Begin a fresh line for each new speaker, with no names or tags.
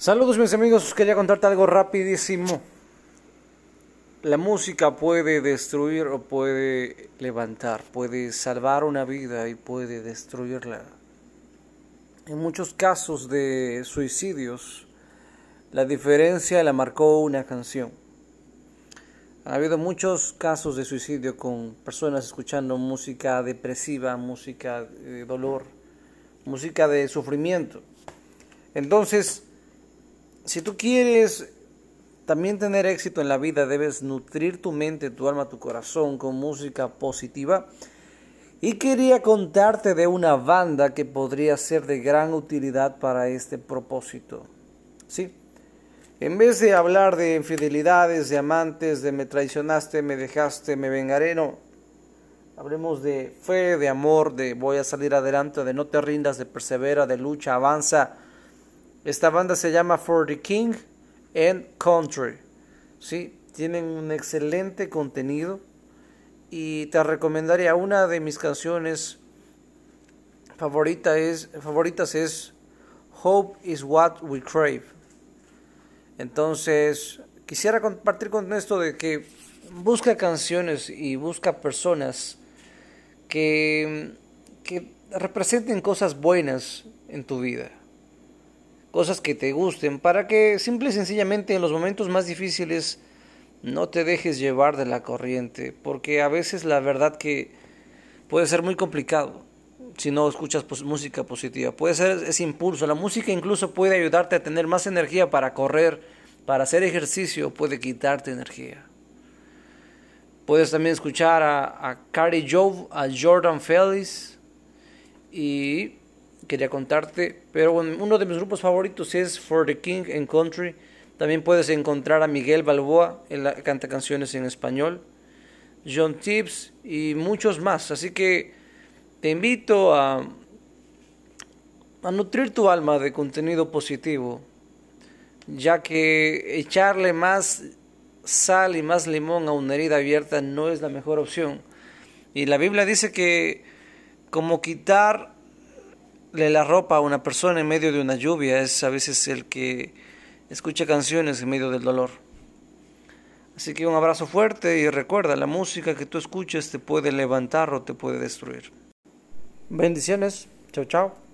Saludos mis amigos, quería contarte algo rapidísimo. La música puede destruir o puede levantar, puede salvar una vida y puede destruirla. En muchos casos de suicidios, la diferencia la marcó una canción. Ha habido muchos casos de suicidio con personas escuchando música depresiva, música de dolor, música de sufrimiento. Entonces, si tú quieres también tener éxito en la vida, debes nutrir tu mente, tu alma, tu corazón con música positiva. Y quería contarte de una banda que podría ser de gran utilidad para este propósito. Sí. En vez de hablar de infidelidades, de amantes, de me traicionaste, me dejaste, me vengaré, no. Hablemos de fe, de amor, de voy a salir adelante, de no te rindas, de persevera, de lucha, avanza esta banda se llama For the King and Country. ¿sí? Tienen un excelente contenido y te recomendaría una de mis canciones favorita es, favoritas es Hope is What We Crave. Entonces, quisiera compartir con esto de que busca canciones y busca personas que, que representen cosas buenas en tu vida cosas que te gusten, para que simple y sencillamente en los momentos más difíciles no te dejes llevar de la corriente, porque a veces la verdad que puede ser muy complicado si no escuchas música positiva. Puede ser ese impulso. La música incluso puede ayudarte a tener más energía para correr, para hacer ejercicio, puede quitarte energía. Puedes también escuchar a, a Carrie Jove, a Jordan Fellis y quería contarte. Pero uno de mis grupos favoritos es For the King and Country. También puedes encontrar a Miguel Balboa, canta canciones en español, John Tibbs y muchos más. Así que te invito a, a nutrir tu alma de contenido positivo, ya que echarle más sal y más limón a una herida abierta no es la mejor opción. Y la Biblia dice que como quitar la ropa a una persona en medio de una lluvia es a veces el que escucha canciones en medio del dolor. Así que un abrazo fuerte y recuerda, la música que tú escuches te puede levantar o te puede destruir. Bendiciones. Chao, chao.